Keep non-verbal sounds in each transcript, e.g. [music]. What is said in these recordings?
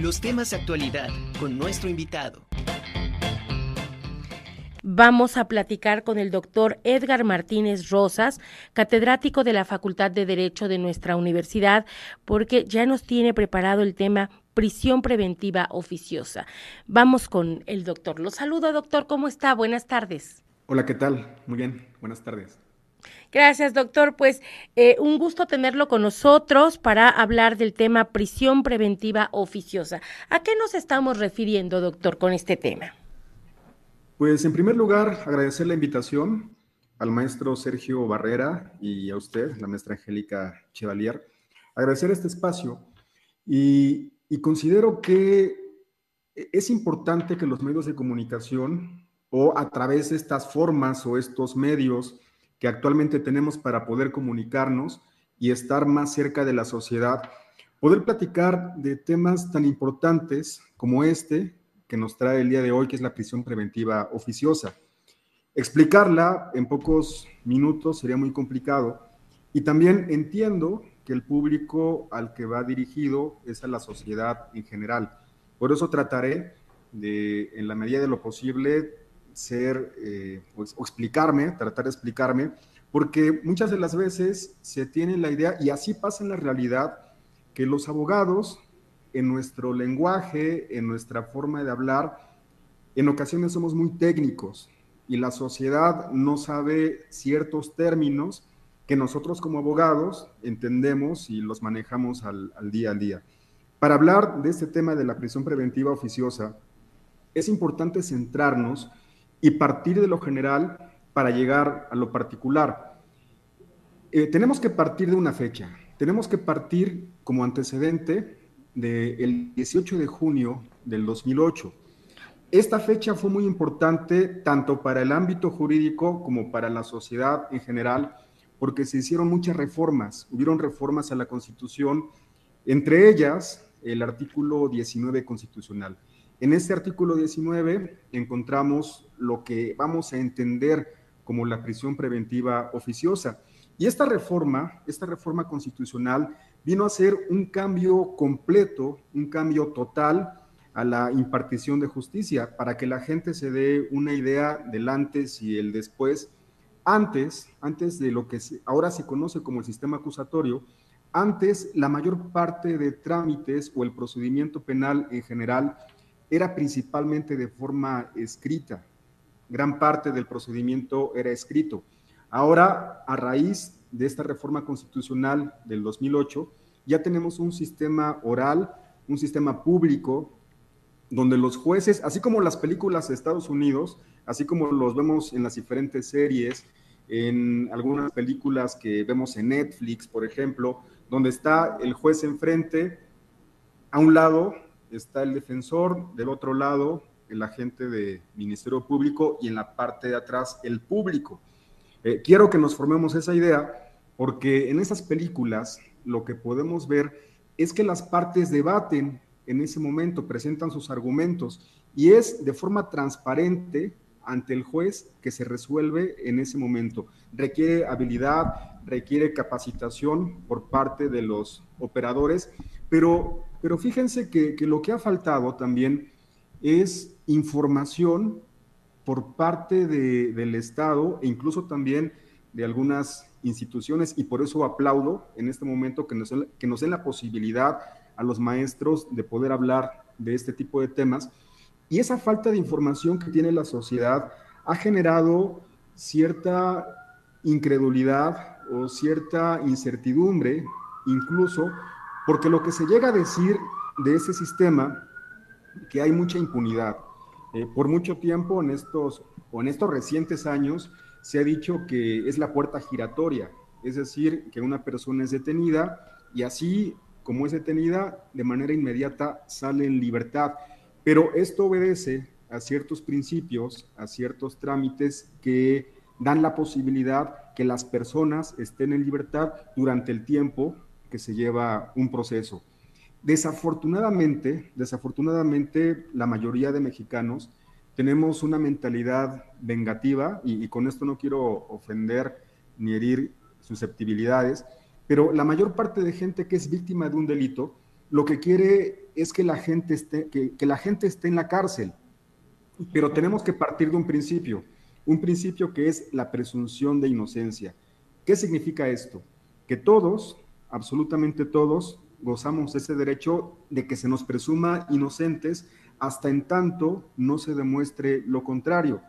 Los temas de actualidad con nuestro invitado. Vamos a platicar con el doctor Edgar Martínez Rosas, catedrático de la Facultad de Derecho de nuestra universidad, porque ya nos tiene preparado el tema prisión preventiva oficiosa. Vamos con el doctor. Lo saludo, doctor. ¿Cómo está? Buenas tardes. Hola, ¿qué tal? Muy bien. Buenas tardes. Gracias, doctor. Pues eh, un gusto tenerlo con nosotros para hablar del tema prisión preventiva oficiosa. ¿A qué nos estamos refiriendo, doctor, con este tema? Pues en primer lugar, agradecer la invitación al maestro Sergio Barrera y a usted, la maestra Angélica Chevalier. Agradecer este espacio y, considero que es importante que los medios de comunicación o a través de estas formas o estos medios que actualmente tenemos para poder comunicarnos y estar más cerca de la sociedad, poder platicar de temas tan importantes como este, que nos trae el día de hoy, que es la prisión preventiva oficiosa. Explicarla en pocos minutos sería muy complicado y también entiendo que el público al que va dirigido es a la sociedad en general. Por eso trataré de, en la medida de lo posible, ser eh, o, explicarme, tratar de explicarme, porque muchas de las veces se tiene la idea, y así pasa en la realidad, que los abogados en nuestro lenguaje, en nuestra forma de hablar, en ocasiones somos muy técnicos y la sociedad no sabe ciertos términos que nosotros como abogados entendemos y los manejamos al, día a día. Para hablar de este tema de la prisión preventiva oficiosa, es importante centrarnos y partir de lo general para llegar a lo particular. Eh, tenemos que partir de una fecha, tenemos que partir como antecedente del 18 de junio del 2008. Esta fecha fue muy importante tanto para el ámbito jurídico como para la sociedad en general, porque se hicieron muchas reformas, hubieron reformas a la Constitución, entre ellas el artículo 19 constitucional. En este artículo 19 encontramos lo que vamos a entender como la prisión preventiva oficiosa. Y esta reforma, esta reforma constitucional, vino a ser un cambio completo, un cambio total a la impartición de justicia, para que la gente se dé una idea del antes y el después. Antes, antes de lo que ahora se conoce como el sistema acusatorio, antes la mayor parte de trámites o el procedimiento penal en general era principalmente de forma escrita. Gran parte del procedimiento era escrito. Ahora, a raíz de esta reforma constitucional del 2008, ya tenemos un sistema oral, un sistema público, donde los jueces, así como las películas de Estados Unidos, así como los vemos en las diferentes series, en algunas películas que vemos en Netflix, por ejemplo, donde está el juez enfrente, a un lado está el defensor, del otro lado el agente de Ministerio Público y en la parte de atrás el público. Eh, quiero que nos formemos esa idea porque en esas películas lo que podemos ver es que las partes debaten en ese momento, presentan sus argumentos y es de forma transparente ante el juez que se resuelve en ese momento. Requiere habilidad, requiere capacitación por parte de los operadores, pero, pero fíjense que, que lo que ha faltado también es información por parte del Estado e incluso también de algunas instituciones y por eso aplaudo en este momento que nos, que nos den la posibilidad a los maestros de poder hablar de este tipo de temas. Y esa falta de información que tiene la sociedad ha generado cierta incredulidad o cierta incertidumbre, incluso porque lo que se llega a decir de ese sistema, que hay mucha impunidad, eh, por mucho tiempo en estos, o en estos recientes años se ha dicho que es la puerta giratoria, es decir, que una persona es detenida y así como es detenida, de manera inmediata sale en libertad. Pero esto obedece a ciertos principios, a ciertos trámites que dan la posibilidad que las personas estén en libertad durante el tiempo que se lleva un proceso. Desafortunadamente, desafortunadamente, la mayoría de mexicanos tenemos una mentalidad vengativa, y, con esto no quiero ofender ni herir susceptibilidades, pero la mayor parte de gente que es víctima de un delito, lo que quiere es que la gente esté, que, la gente esté en la cárcel, pero tenemos que partir de un principio, un principio que es la presunción de inocencia. ¿Qué significa esto? Que todos, absolutamente todos, gozamos ese derecho de que se nos presuma inocentes hasta en tanto no se demuestre lo contrario.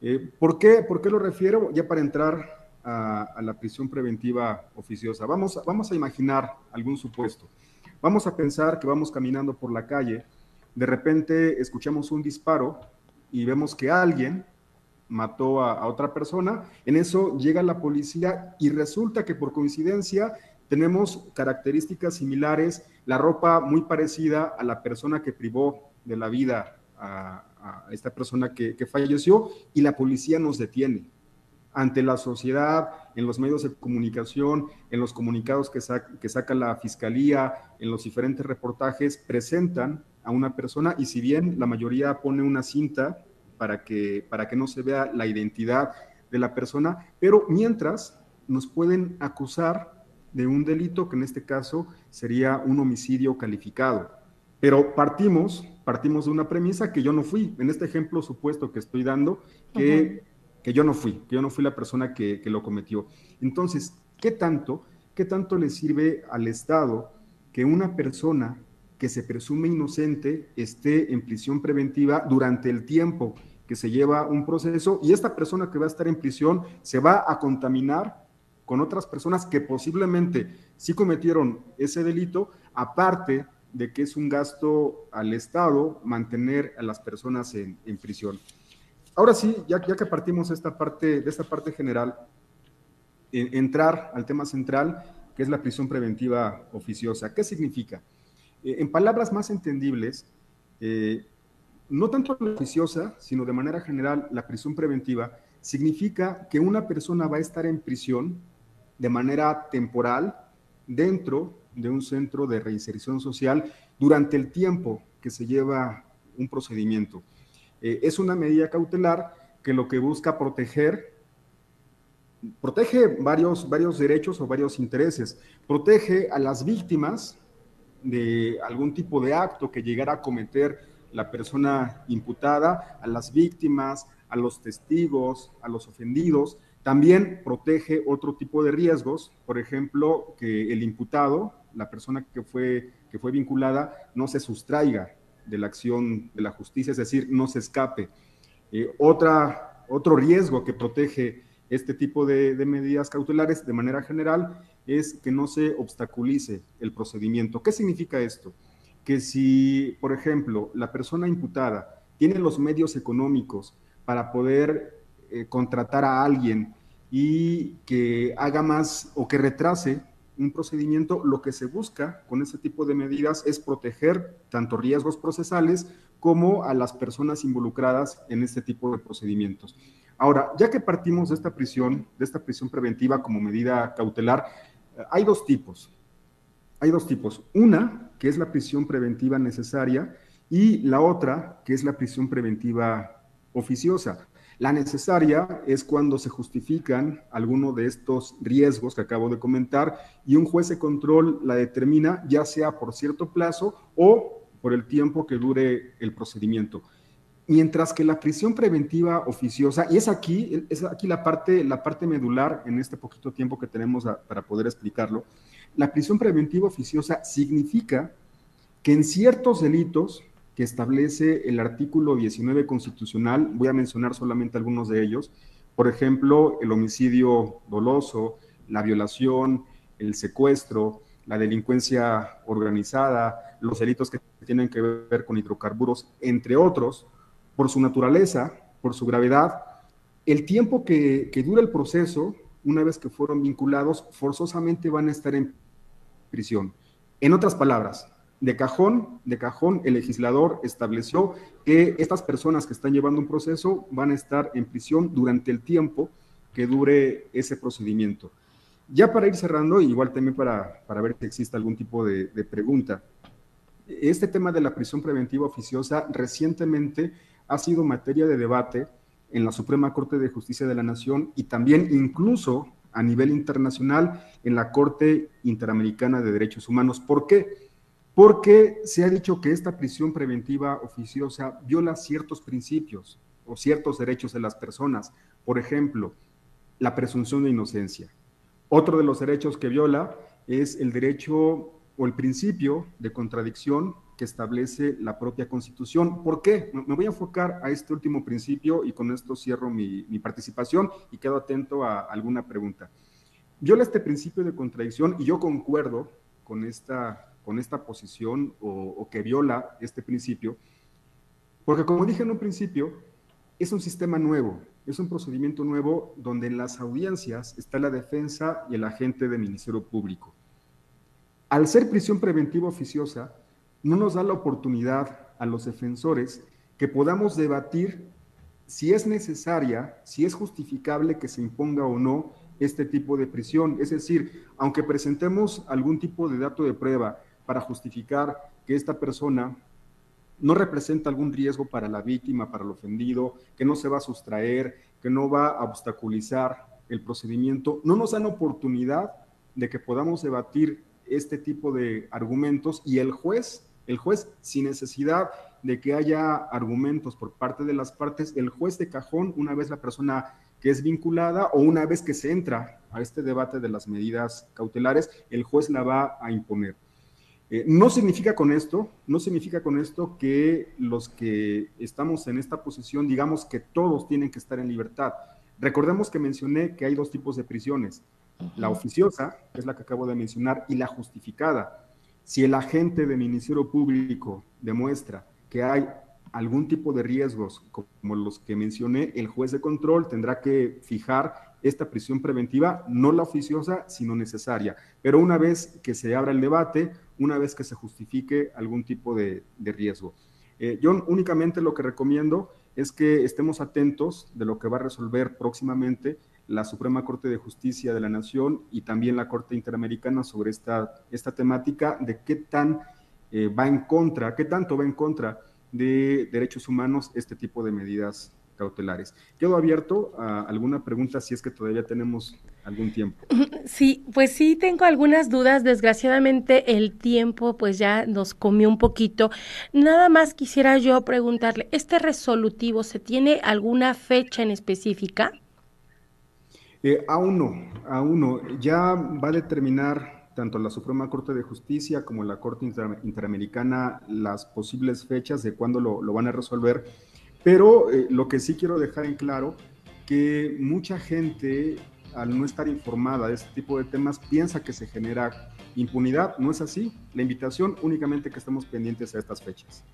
Eh, ¿por, qué, ¿Por lo refiero? Ya para entrar a, la prisión preventiva oficiosa. Vamos, vamos a imaginar algún supuesto. Vamos a pensar que vamos caminando por la calle, de repente escuchamos un disparo y vemos que alguien mató a, otra persona. En eso llega la policía y resulta que por coincidencia tenemos características similares, la ropa muy parecida a la persona que privó de la vida a, esta persona que, falleció y la policía nos detiene. Ante la sociedad, en los medios de comunicación, en los comunicados que, que saca la fiscalía, en los diferentes reportajes, presentan a una persona y si bien la mayoría pone una cinta para que, para que no se vea la identidad de la persona, pero mientras nos pueden acusar de un delito que en este caso sería un homicidio calificado. Pero partimos, partimos de una premisa que yo no fui. En este ejemplo supuesto que estoy dando, que, que yo no fui, que yo no fui la persona que, que, lo cometió. Entonces, ¿qué tanto, ¿qué tanto le sirve al Estado que una persona que se presume inocente esté en prisión preventiva durante el tiempo que se lleva un proceso y esta persona que va a estar en prisión se va a contaminar con otras personas que posiblemente sí cometieron ese delito, aparte de que es un gasto al Estado mantener a las personas en, prisión. Ahora sí, ya, que partimos esta parte, de esta parte general, entrar al tema central, que es la prisión preventiva oficiosa. ¿Qué significa? Eh, en palabras más entendibles, eh, no tanto la oficiosa, sino de manera general, la prisión preventiva, significa que una persona va a estar en prisión de manera temporal dentro de un centro de reinserción social durante el tiempo que se lleva un procedimiento. Eh, es una medida cautelar que lo que busca proteger, protege varios, varios derechos o varios intereses, protege a las víctimas de algún tipo de acto que llegara a cometer la persona imputada, a las víctimas, a los testigos, a los ofendidos, también protege otro tipo de riesgos, por ejemplo, que el imputado, la persona que fue, que fue vinculada, no se sustraiga de la acción de la justicia, es decir, no se escape. Eh, otra, otro riesgo que protege este tipo de, de, medidas cautelares de manera general es que no se obstaculice el procedimiento. ¿Qué significa esto? Que si, por ejemplo, la persona imputada tiene los medios económicos para poder eh, contratar a alguien y que haga más o que retrase un procedimiento, lo que se busca con ese tipo de medidas es proteger tanto riesgos procesales como a las personas involucradas en este tipo de procedimientos. Ahora, ya que partimos de esta prisión, de esta prisión preventiva como medida cautelar, hay dos tipos. Hay dos tipos. Una, que es la prisión preventiva necesaria, y la otra, que es la prisión preventiva oficiosa. La necesaria es cuando se justifican algunos de estos riesgos que acabo de comentar y un juez de control la determina ya sea por cierto plazo o por el tiempo que dure el procedimiento. Mientras que la prisión preventiva oficiosa, y es aquí, es aquí la parte, la parte medular en este poquito tiempo que tenemos para poder explicarlo, la prisión preventiva oficiosa significa que en ciertos delitos que establece el artículo 19 constitucional, voy a mencionar solamente algunos de ellos, por ejemplo, el homicidio doloso, la violación, el secuestro, la delincuencia organizada, los delitos que tienen que ver con hidrocarburos, entre otros, por su naturaleza, por su gravedad, el tiempo que, dura el proceso, una vez que fueron vinculados, forzosamente van a estar en prisión. En otras palabras, de cajón, de cajón, el legislador estableció que estas personas que están llevando un proceso van a estar en prisión durante el tiempo que dure ese procedimiento. Ya para ir cerrando, igual también para, para ver si existe algún tipo de, de pregunta, este tema de la prisión preventiva oficiosa recientemente ha sido materia de debate en la Suprema Corte de Justicia de la Nación y también incluso a nivel internacional en la Corte Interamericana de Derechos Humanos. ¿Por qué? Porque se ha dicho que esta prisión preventiva oficiosa viola ciertos principios o ciertos derechos de las personas. Por ejemplo, la presunción de inocencia. Otro de los derechos que viola es el derecho o el principio de contradicción que establece la propia Constitución. ¿Por qué? Me voy a enfocar a este último principio y con esto cierro mi, participación y quedo atento a alguna pregunta. Viola este principio de contradicción y yo concuerdo con esta, con esta posición o, que viola este principio, porque como dije en un principio, es un sistema nuevo, es un procedimiento nuevo donde en las audiencias está la defensa y el agente del Ministerio Público. Al ser prisión preventiva oficiosa, no nos da la oportunidad a los defensores que podamos debatir si es necesaria, si es justificable que se imponga o no este tipo de prisión. Es decir, aunque presentemos algún tipo de dato de prueba para justificar que esta persona no representa algún riesgo para la víctima, para el ofendido, que no se va a sustraer, que no va a obstaculizar el procedimiento, no nos dan oportunidad de que podamos debatir este tipo de argumentos y el juez el juez, sin necesidad de que haya argumentos por parte de las partes, el juez de cajón, una vez la persona que es vinculada o una vez que se entra a este debate de las medidas cautelares, el juez la va a imponer. Eh, no significa con esto, no significa con esto que los que estamos en esta posición digamos que todos tienen que estar en libertad. Recordemos que mencioné que hay dos tipos de prisiones, la oficiosa, que es la que acabo de mencionar, y la justificada. Si el agente del Ministerio Público demuestra que hay algún tipo de riesgos como los que mencioné, el juez de control tendrá que fijar esta prisión preventiva, no la oficiosa, sino necesaria. Pero una vez que se abra el debate, una vez que se justifique algún tipo de, riesgo. Eh, yo únicamente lo que recomiendo es que estemos atentos de lo que va a resolver próximamente la Suprema Corte de Justicia de la Nación y también la Corte Interamericana sobre esta, esta temática de qué tan eh, va en contra, qué tanto va en contra de derechos humanos este tipo de medidas cautelares. Quedo abierto a alguna pregunta si es que todavía tenemos algún tiempo. [laughs] Sí, pues sí tengo algunas dudas. Desgraciadamente el tiempo pues ya nos comió un poquito. Nada más quisiera yo preguntarle, ¿este resolutivo se tiene alguna fecha en específica? Eh, aún no, aún no. Ya va a determinar tanto la Suprema Corte de Justicia como la Corte Interamericana las posibles fechas de cuándo lo, van a resolver. Pero eh, lo que sí quiero dejar en claro, que mucha gente al no estar informada de este tipo de temas piensa que se genera impunidad. No es así. La invitación únicamente que estemos pendientes a estas fechas.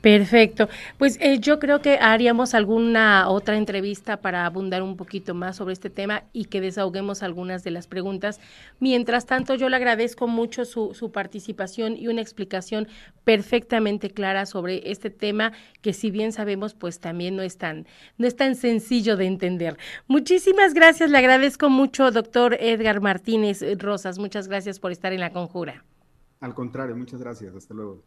Perfecto. Pues eh, yo creo que haríamos alguna otra entrevista para abundar un poquito más sobre este tema y que desahoguemos algunas de las preguntas. Mientras tanto, yo le agradezco mucho su, su participación y una explicación perfectamente clara sobre este tema que si bien sabemos, pues también no es tan, no es tan sencillo de entender. Muchísimas gracias. Le agradezco mucho, doctor Edgar Martínez Rosas. Muchas gracias por estar en la conjura. Al contrario, muchas gracias. Hasta luego.